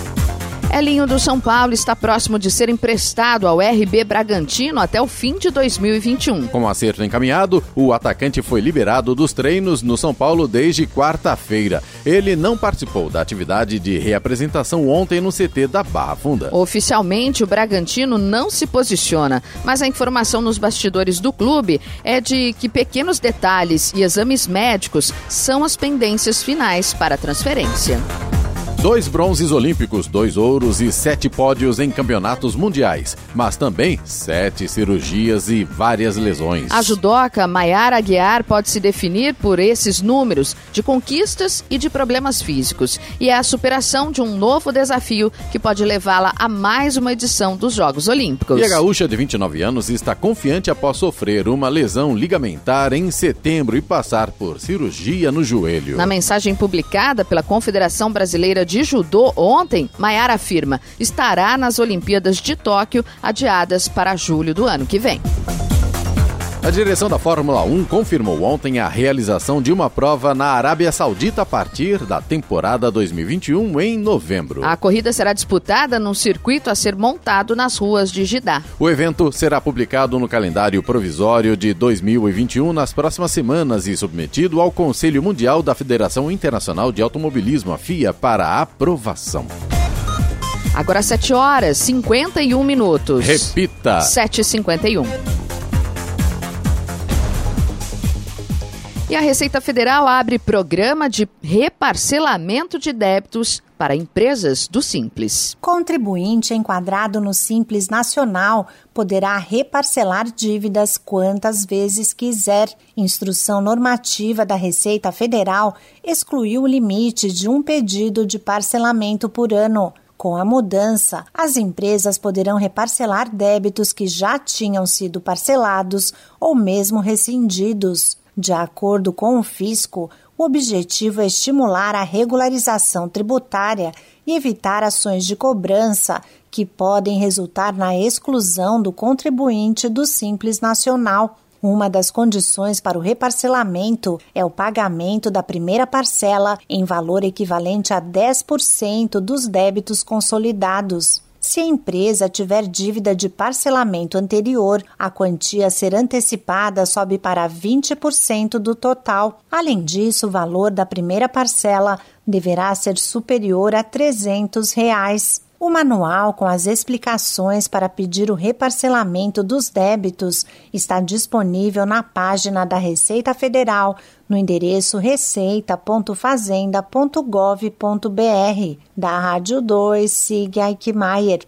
Elinho do São Paulo está próximo de ser emprestado ao RB Bragantino até o fim de 2021. Com o acerto encaminhado, o atacante foi liberado dos treinos no São Paulo desde quarta-feira. Ele não participou da atividade de reapresentação ontem no CT da Barra Funda. Oficialmente, o Bragantino não se posiciona, mas a informação nos bastidores do clube é de que pequenos detalhes e exames médicos são as pendências finais para a transferência. Dois bronzes olímpicos, dois ouros e sete pódios em campeonatos mundiais, mas também sete cirurgias e várias lesões. A judoca Maiara Aguiar pode se definir por esses números de conquistas e de problemas físicos, e é a superação de um novo desafio que pode levá-la a mais uma edição dos Jogos Olímpicos. E a gaúcha de 29 anos está confiante após sofrer uma lesão ligamentar em setembro e passar por cirurgia no joelho. Na mensagem publicada pela Confederação Brasileira de de judô ontem, Maiara afirma, estará nas Olimpíadas de Tóquio, adiadas para julho do ano que vem. A direção da Fórmula 1 confirmou ontem a realização de uma prova na Arábia Saudita a partir da temporada 2021 em novembro. A corrida será disputada num circuito a ser montado nas ruas de Jeddah. O evento será publicado no calendário provisório de 2021 nas próximas semanas e submetido ao Conselho Mundial da Federação Internacional de Automobilismo, a FIA, para aprovação. Agora 7 horas 51 minutos. Repita. 7h51. E a Receita Federal abre programa de reparcelamento de débitos para empresas do Simples. Contribuinte enquadrado no Simples Nacional poderá reparcelar dívidas quantas vezes quiser. Instrução normativa da Receita Federal excluiu o limite de um pedido de parcelamento por ano. Com a mudança, as empresas poderão reparcelar débitos que já tinham sido parcelados ou mesmo rescindidos. De acordo com o fisco, o objetivo é estimular a regularização tributária e evitar ações de cobrança que podem resultar na exclusão do contribuinte do Simples Nacional. Uma das condições para o reparcelamento é o pagamento da primeira parcela em valor equivalente a 10% dos débitos consolidados. Se a empresa tiver dívida de parcelamento anterior, a quantia a ser antecipada sobe para 20% do total. Além disso, o valor da primeira parcela deverá ser superior a 300 reais. O manual com as explicações para pedir o reparcelamento dos débitos está disponível na página da Receita Federal no endereço receita.fazenda.gov.br. Da Rádio 2, siga Aikmaier.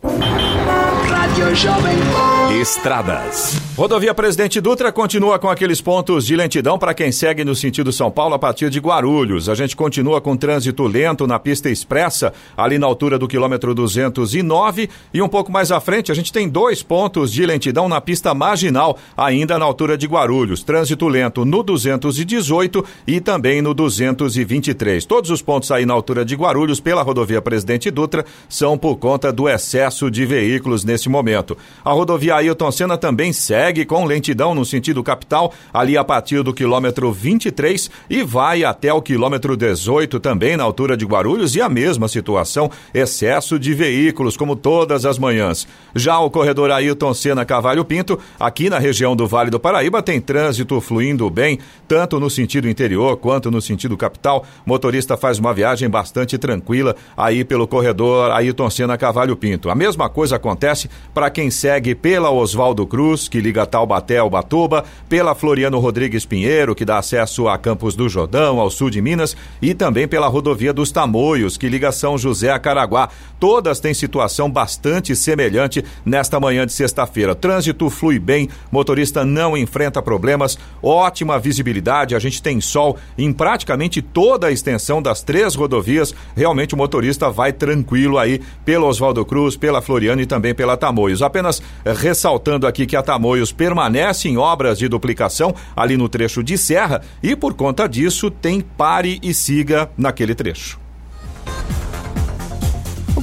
Rádio Jovem Pan. Estradas. Rodovia Presidente Dutra continua com aqueles pontos de lentidão para quem segue no sentido São Paulo a partir de Guarulhos. A gente continua com trânsito lento na pista expressa, ali na altura do quilômetro 209. E um pouco mais à frente, a gente tem dois pontos de lentidão na pista marginal, ainda na altura de Guarulhos. Trânsito lento no 218 e também no 223. Todos os pontos aí na altura de Guarulhos, pela rodovia Presidente Dutra, são por conta do excesso de veículos nesse momento. A rodovia Ailton Senna também segue com lentidão no sentido capital, ali a partir do quilômetro 23 e vai até o quilômetro 18 também na altura de Guarulhos e a mesma situação, excesso de veículos como todas as manhãs. Já o corredor Ailton Senna Cavalho Pinto, aqui na região do Vale do Paraíba tem trânsito fluindo bem, tanto no sentido interior quanto no sentido capital. Motorista faz uma viagem bastante tranquila aí pelo corredor Ailton Senna Cavalho Pinto. A mesma coisa acontece para quem segue pela pela Oswaldo Cruz, que liga Taubaté ao Batuba, pela Floriano Rodrigues Pinheiro, que dá acesso a Campos do Jordão, ao sul de Minas, e também pela rodovia dos Tamoios, que liga São José a Caraguá. Todas têm situação bastante semelhante nesta manhã de sexta-feira. Trânsito flui bem, motorista não enfrenta problemas, ótima visibilidade, a gente tem sol em praticamente toda a extensão das três rodovias. Realmente o motorista vai tranquilo aí pelo Oswaldo Cruz, pela Floriano e também pela Tamoios. Apenas eh, ressaltando aqui que a Tamoios permanece em obras de duplicação ali no trecho de serra e por conta disso tem pare e siga naquele trecho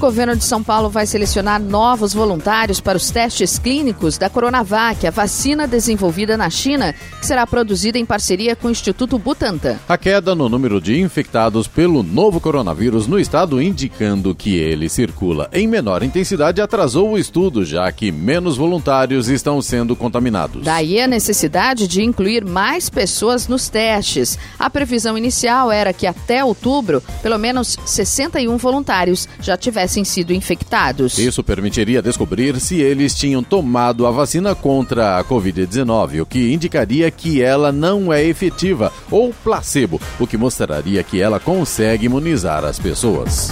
governo de São Paulo vai selecionar novos voluntários para os testes clínicos da Coronavac, a vacina desenvolvida na China, que será produzida em parceria com o Instituto Butantan. A queda no número de infectados pelo novo coronavírus no estado, indicando que ele circula em menor intensidade, atrasou o estudo, já que menos voluntários estão sendo contaminados. Daí a necessidade de incluir mais pessoas nos testes. A previsão inicial era que até outubro, pelo menos 61 voluntários já tivessem tivessem sido infectados. Isso permitiria descobrir se eles tinham tomado a vacina contra a Covid-19, o que indicaria que ela não é efetiva, ou placebo, o que mostraria que ela consegue imunizar as pessoas.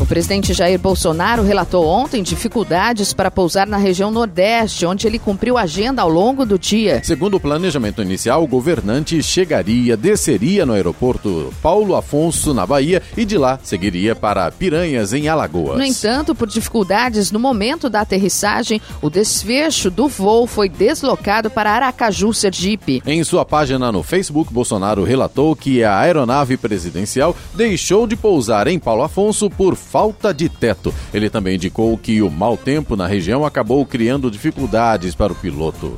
O presidente Jair Bolsonaro relatou ontem dificuldades para pousar na região Nordeste, onde ele cumpriu agenda ao longo do dia. Segundo o planejamento inicial, o governante chegaria, desceria no aeroporto Paulo Afonso, na Bahia, e de lá seguiria para Piranhas, em Alagoas. No entanto, por dificuldades no momento da aterrissagem, o desfecho do voo foi deslocado para Aracaju, Sergipe. Em sua página no Facebook, Bolsonaro relatou que a aeronave presidencial deixou de pousar em Paulo Afonso por falta de teto. Ele também indicou que o mau tempo na região acabou criando dificuldades para o piloto.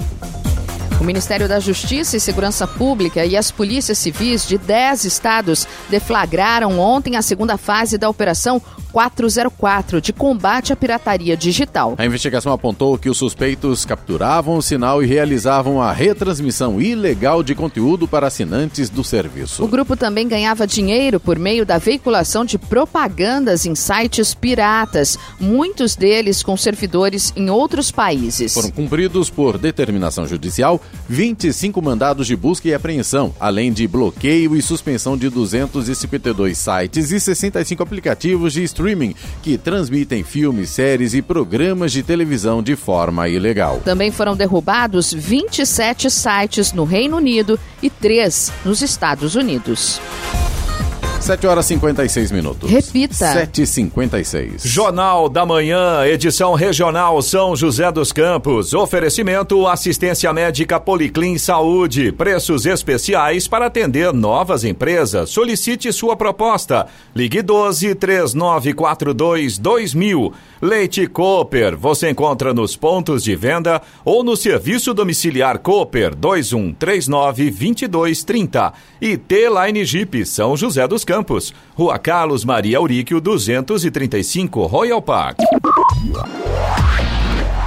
O Ministério da Justiça e Segurança Pública e as polícias civis de 10 estados deflagraram ontem a segunda fase da Operação 404 de combate à pirataria digital. A investigação apontou que os suspeitos capturavam o sinal e realizavam a retransmissão ilegal de conteúdo para assinantes do serviço. O grupo também ganhava dinheiro por meio da veiculação de propagandas em sites piratas, muitos deles com servidores em outros países. Foram cumpridos por determinação judicial 25 mandados de busca e apreensão, além de bloqueio e suspensão de 252 sites e 65 aplicativos de streaming streaming que transmitem filmes, séries e programas de televisão de forma ilegal. Também foram derrubados 27 sites no Reino Unido e 3 nos Estados Unidos. 7 horas e 56 minutos. Repita. 7h56. Jornal da Manhã, edição regional São José dos Campos. Oferecimento assistência médica Policlin Saúde. Preços especiais para atender novas empresas. Solicite sua proposta. Ligue 12 3942 2000. Leite Cooper. Você encontra nos pontos de venda ou no serviço domiciliar Cooper 2139 2230. E T-Line Jeep São José dos Campos. Campos, Rua Carlos Maria Auríquio, 235, Royal Park.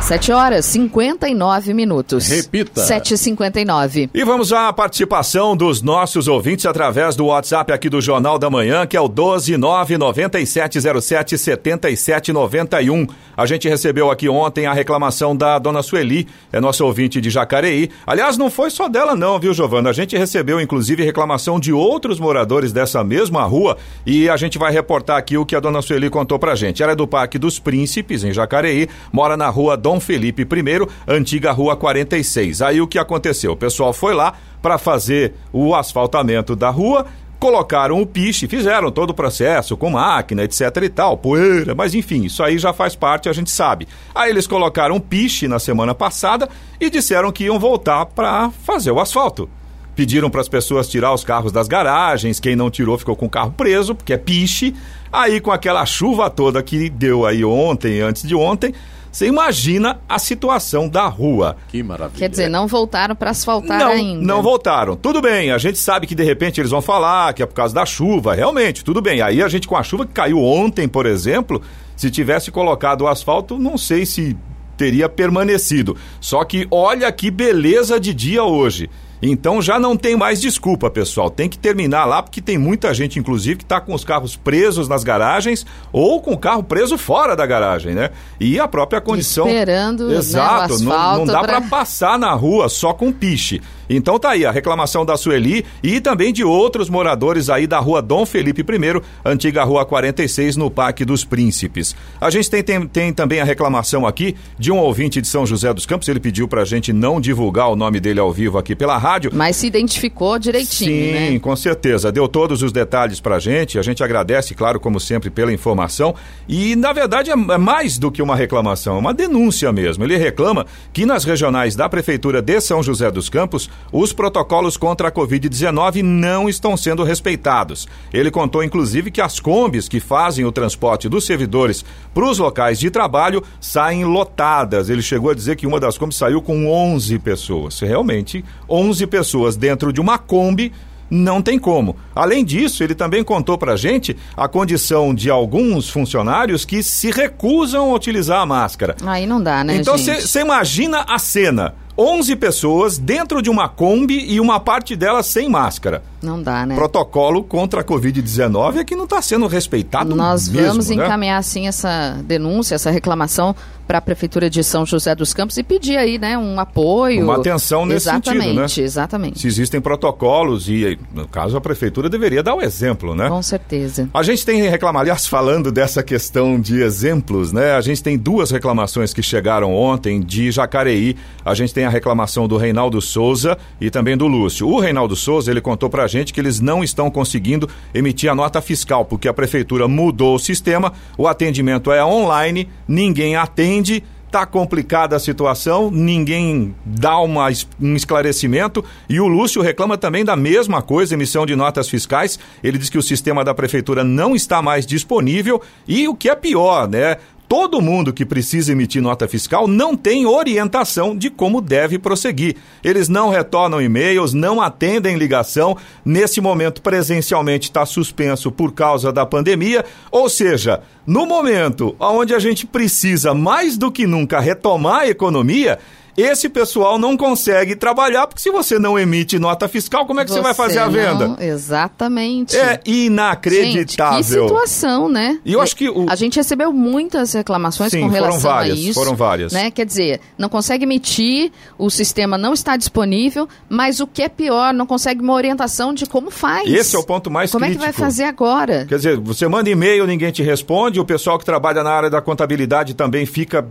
7 horas 59 minutos. Repita. 7h59. E vamos à participação dos nossos ouvintes através do WhatsApp aqui do Jornal da Manhã, que é o 12997077791. A gente recebeu aqui ontem a reclamação da dona Sueli, é nossa ouvinte de Jacareí. Aliás, não foi só dela não, viu, Giovana? A gente recebeu inclusive reclamação de outros moradores dessa mesma rua e a gente vai reportar aqui o que a dona Sueli contou pra gente. Ela é do Parque dos Príncipes, em Jacareí, mora na rua Dom Felipe I, antiga rua 46. Aí o que aconteceu? O pessoal foi lá para fazer o asfaltamento da rua colocaram o piche, fizeram todo o processo com máquina, etc e tal, poeira, mas enfim, isso aí já faz parte, a gente sabe. Aí eles colocaram piche na semana passada e disseram que iam voltar para fazer o asfalto. Pediram para as pessoas tirar os carros das garagens, quem não tirou ficou com o carro preso, porque é piche. Aí com aquela chuva toda que deu aí ontem, antes de ontem, você imagina a situação da rua. Que maravilha. Quer dizer, não voltaram para asfaltar não, ainda. Não voltaram. Tudo bem, a gente sabe que de repente eles vão falar que é por causa da chuva. Realmente, tudo bem. Aí a gente com a chuva que caiu ontem, por exemplo, se tivesse colocado o asfalto, não sei se teria permanecido. Só que olha que beleza de dia hoje. Então já não tem mais desculpa, pessoal. Tem que terminar lá, porque tem muita gente, inclusive, que está com os carros presos nas garagens ou com o carro preso fora da garagem, né? E a própria condição. Esperando. Exato, né, não, não dá para passar na rua só com piche. Então tá aí a reclamação da Sueli e também de outros moradores aí da rua Dom Felipe I, antiga rua 46, no Parque dos Príncipes. A gente tem, tem, tem também a reclamação aqui de um ouvinte de São José dos Campos. Ele pediu pra gente não divulgar o nome dele ao vivo aqui pela rádio. Mas se identificou direitinho, Sim, né? com certeza. Deu todos os detalhes pra gente. A gente agradece, claro, como sempre, pela informação. E, na verdade, é mais do que uma reclamação, é uma denúncia mesmo. Ele reclama que nas regionais da Prefeitura de São José dos Campos, os protocolos contra a Covid-19 não estão sendo respeitados. Ele contou, inclusive, que as combis que fazem o transporte dos servidores para os locais de trabalho saem lotadas. Ele chegou a dizer que uma das combis saiu com 11 pessoas. Realmente, 11 pessoas dentro de uma Kombi não tem como. Além disso, ele também contou pra gente a condição de alguns funcionários que se recusam a utilizar a máscara. Aí não dá, né, Então você imagina a cena. 11 pessoas dentro de uma Kombi e uma parte delas sem máscara. Não dá, né? Protocolo contra a Covid-19 é que não está sendo respeitado Nós mesmo, vamos né? encaminhar, sim, essa denúncia, essa reclamação para a Prefeitura de São José dos Campos e pedir aí, né, um apoio. Uma atenção nesse exatamente, sentido, né? Exatamente, Se existem protocolos e, no caso, a Prefeitura deveria dar o exemplo, né? Com certeza. A gente tem reclamado, aliás, falando dessa questão de exemplos, né? A gente tem duas reclamações que chegaram ontem de Jacareí. A gente tem a reclamação do Reinaldo Souza e também do Lúcio. O Reinaldo Souza, ele contou pra gente que eles não estão conseguindo emitir a nota fiscal, porque a prefeitura mudou o sistema, o atendimento é online, ninguém atende. Tá complicada a situação, ninguém dá uma, um esclarecimento e o Lúcio reclama também da mesma coisa, emissão de notas fiscais. Ele diz que o sistema da prefeitura não está mais disponível e o que é pior, né? Todo mundo que precisa emitir nota fiscal não tem orientação de como deve prosseguir. Eles não retornam e-mails, não atendem ligação. Nesse momento, presencialmente está suspenso por causa da pandemia. Ou seja, no momento onde a gente precisa mais do que nunca retomar a economia, esse pessoal não consegue trabalhar, porque se você não emite nota fiscal, como é que você, vai fazer a venda? Não, exatamente. É inacreditável. Gente, que situação, né? E eu acho que o... A gente recebeu muitas reclamações Sim, com relação foram várias, a isso. Foram várias. Né? Quer dizer, não consegue emitir, o sistema não está disponível, mas o que é pior, não consegue uma orientação de como faz. Esse é o ponto mais como crítico. Como é que vai fazer agora? Quer dizer, você manda e-mail, ninguém te responde, o pessoal que trabalha na área da contabilidade também fica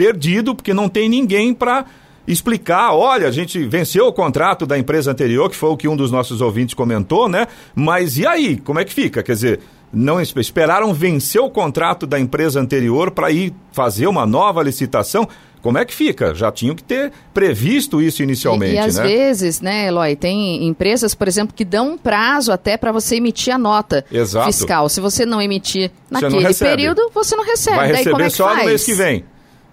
perdido, porque não tem ninguém para explicar, olha, a gente venceu o contrato da empresa anterior, que foi o que um dos nossos ouvintes comentou, né? Mas e aí, como é que fica? Quer dizer, não esperaram vencer o contrato da empresa anterior para ir fazer uma nova licitação? Como é que fica? Já tinham que ter previsto isso inicialmente, e, e às né? vezes, né, Eloy, tem empresas, por exemplo, que dão um prazo até para você emitir a nota Exato. fiscal. Se você não emitir Você não naquele período, você não recebe. Vai Daí receber é só faz? no mês que vem.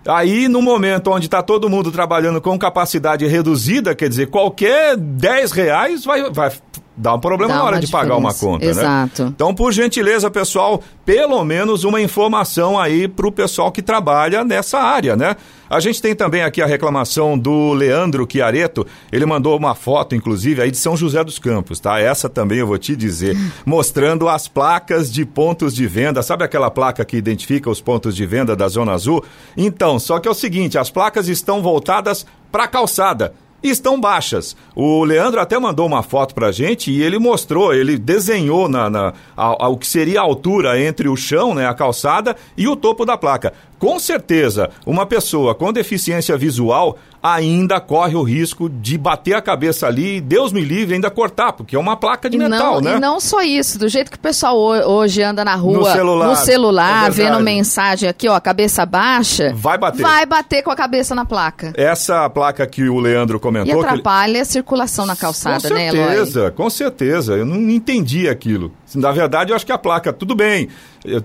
Aí, no momento onde está todo mundo trabalhando com capacidade reduzida, quer dizer, qualquer 10 reais vai, vai dar um problema Dá na hora de pagar uma diferença. conta, Exato. né? Então, por gentileza, pessoal, pelo menos uma informação aí para o pessoal que trabalha nessa área, né? A gente tem também aqui a reclamação do Leandro Chiareto. Ele mandou uma foto, inclusive, aí de São José dos Campos, tá? Essa também eu vou te dizer. mostrando as placas de pontos de venda. Sabe aquela placa que identifica os pontos de venda da Zona Azul? Então, só que é o seguinte: as placas estão voltadas para a calçada estão baixas. O Leandro até mandou uma foto pra gente e ele mostrou, ele desenhou na, na a, a, o que seria a altura entre o chão, né, a calçada, e o topo da placa. Com certeza, uma pessoa com deficiência visual ainda corre o risco de bater a cabeça ali Deus me livre ainda cortar, porque é uma placa de metal, não, né? E não só isso, do jeito que o pessoal hoje anda na rua, no celular, no celular é vendo mensagem aqui, ó, cabeça baixa, vai bater. Vai bater com a cabeça na placa. Essa placa que o Leandro comentou. E atrapalha ele... a circulação na calçada, com né, certeza, Com certeza, eu não entendi aquilo. Na verdade, eu acho que a placa, tudo bem,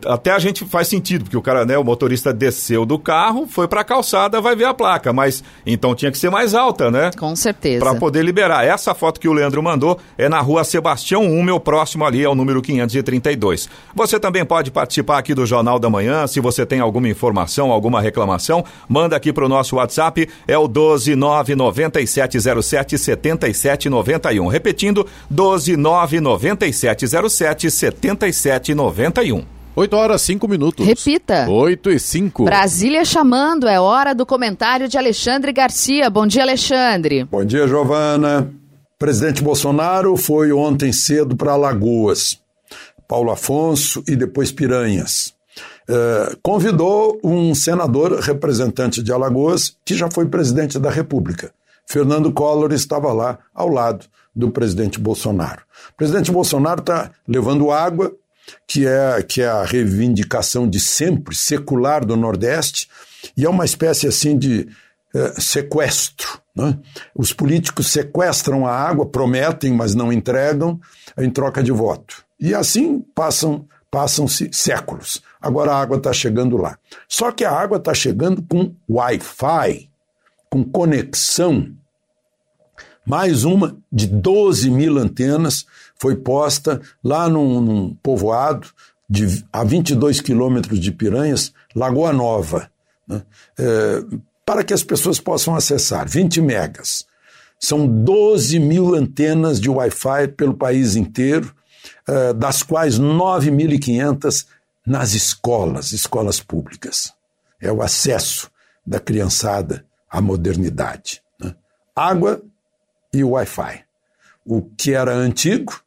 até a gente faz sentido, porque o cara, né, o motorista desceu do carro, foi para a calçada, vai ver a placa, mas então tinha que ser mais alta, né? Com certeza. Para poder liberar. Essa foto que o Leandro mandou é na rua Sebastião 1, meu próximo ali, é o número 532. Você também pode participar aqui do Jornal da Manhã, se você tem alguma informação, alguma reclamação, manda aqui para o nosso WhatsApp, é o 12997077791. Repetindo, 12997077791. 8 horas 5 minutos. Repita. 8 e 5. Brasília chamando, é hora do comentário de Alexandre Garcia. Bom dia, Alexandre. Bom dia, Giovana. Presidente Bolsonaro foi ontem cedo para Alagoas, Paulo Afonso e depois Piranhas. É, convidou um senador representante de Alagoas que já foi presidente da República. Fernando Collor estava lá ao lado do presidente Bolsonaro. O presidente Bolsonaro está levando água que é, que é a reivindicação de sempre secular do Nordeste, e é uma espécie assim de é, sequestro. Né? Os políticos sequestram a água, prometem, mas não entregam, em troca de voto. E assim passam passam-se séculos. Agora a água está chegando lá. Só que a água está chegando com Wi-Fi, com conexão. Mais uma de 12 mil antenas foi posta lá num, num povoado de, a 22 quilômetros de Piranhas, Lagoa Nova, né? é, para que as pessoas possam acessar 20 megas. São 12 mil antenas de Wi-Fi pelo país inteiro, é, das quais 9.500 nas escolas, escolas públicas. É o acesso da criançada à modernidade. Né? Água e Wi-Fi. O que era antigo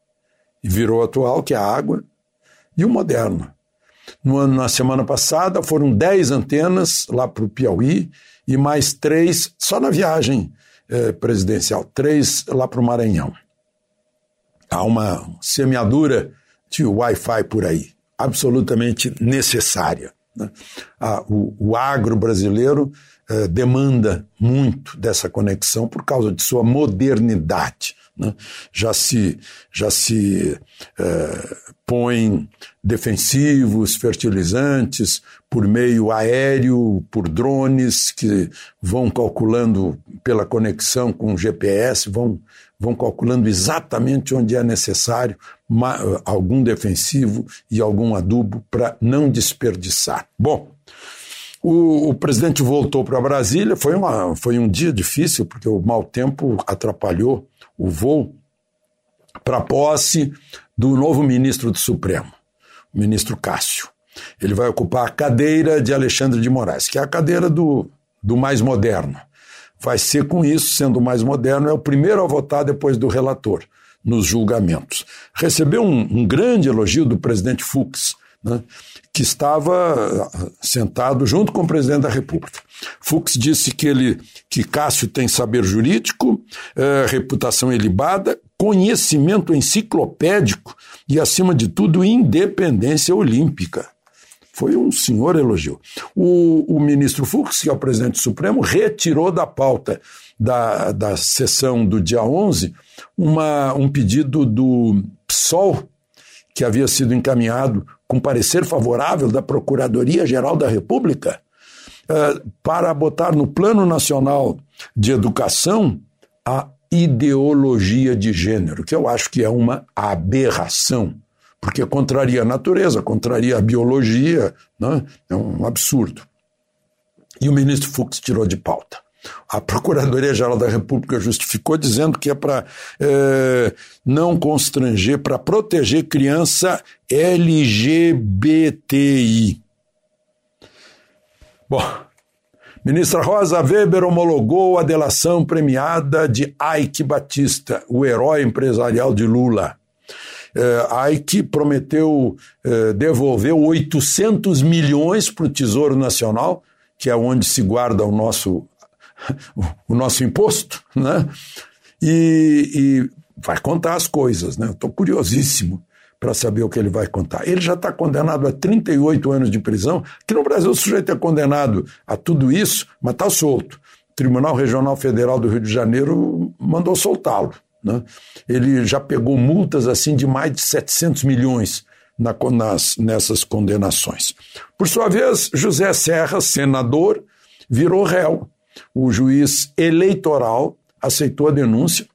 virou atual, que é a água, e o moderno. No na semana passada foram 10 antenas lá para o Piauí e mais três só na viagem eh, presidencial, três lá para o Maranhão. Há uma semeadura de Wi-Fi por aí, absolutamente necessária. Né? Ah, o, o agro brasileiro eh, demanda muito dessa conexão por causa de sua modernidade. Né? Já se, já se é, põem defensivos, fertilizantes por meio aéreo, por drones que vão calculando pela conexão com o GPS, vão, vão calculando exatamente onde é necessário uma, algum defensivo e algum adubo para não desperdiçar. Bom, o, o, presidente voltou para Brasília, foi, uma, foi um dia difícil, porque o mau tempo atrapalhou o voo para posse do novo ministro do Supremo, o ministro Cássio. Ele vai ocupar a cadeira de Alexandre de Moraes, que é a cadeira do, do mais moderno. Vai ser com isso, sendo o mais moderno, é o primeiro a votar depois do relator nos julgamentos. Recebeu um, um grande elogio do presidente Fux, né, que estava ah, sentado junto com o presidente da República. Fux disse que ele, que Cássio tem saber jurídico, eh, reputação ilibada, conhecimento enciclopédico e, acima de tudo, independência olímpica. Foi um senhor elogio. O, o ministro Fux, que é o presidente do Supremo, retirou da pauta da, da sessão do dia 11 uma, um pedido do PSOL, que havia sido encaminhado com parecer favorável da Procuradoria-Geral da República, uh, para botar no Plano Nacional de Educação a ideologia de gênero, que eu acho que é uma aberração, porque contraria a natureza, contraria a biologia, né? é um absurdo. E o ministro Fux tirou de pauta. A Procuradoria-Geral da República justificou dizendo que é para é, não constranger, para proteger criança LGBTI. Bom, ministra Rosa Weber homologou a delação premiada de Ike Batista, o herói empresarial de Lula. É, Ike prometeu é, devolver 800 milhões para o Tesouro Nacional, que é onde se guarda o nosso o nosso imposto, né? E, e vai contar as coisas, né? Estou curiosíssimo para saber o que ele vai contar. Ele já está condenado a 38 anos de prisão. Aqui no Brasil, o sujeito é condenado a tudo isso, mas está solto. O Tribunal Regional Federal do Rio de Janeiro mandou soltá-lo. Né? Ele já pegou multas assim de mais de 700 milhões na, nas, nessas condenações. Por sua vez, José Serra, senador, virou réu. O juiz eleitoral aceitou a denúncia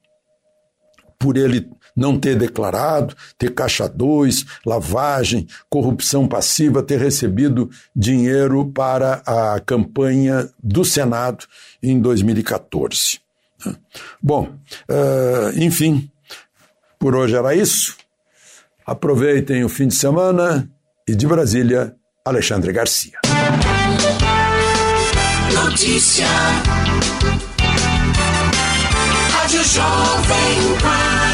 por ele não ter declarado, ter caixa 2, lavagem, corrupção passiva, ter recebido dinheiro para a campanha do Senado em 2014. Bom, uh, enfim, por hoje era isso. Aproveitem o fim de semana e de Brasília, Alexandre Garcia. Notícia. Rádio Jovem Pan.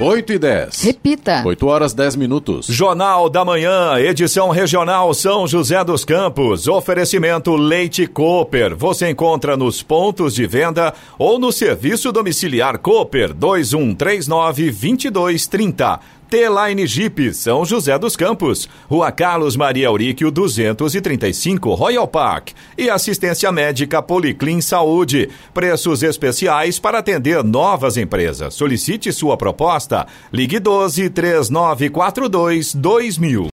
8 e 10. Repita. 8 horas 10 minutos. Jornal da Manhã, edição regional São José dos Campos. Oferecimento Leite Cooper. Você encontra nos pontos de venda ou no serviço domiciliar Cooper 2139 2230. T-Line Jeep, São José dos Campos, Rua Carlos Maria Auríquio 235, Royal Park. E assistência médica Policlin Saúde. Preços especiais para atender novas empresas. Solicite sua proposta. Ligue 12 3942 2000.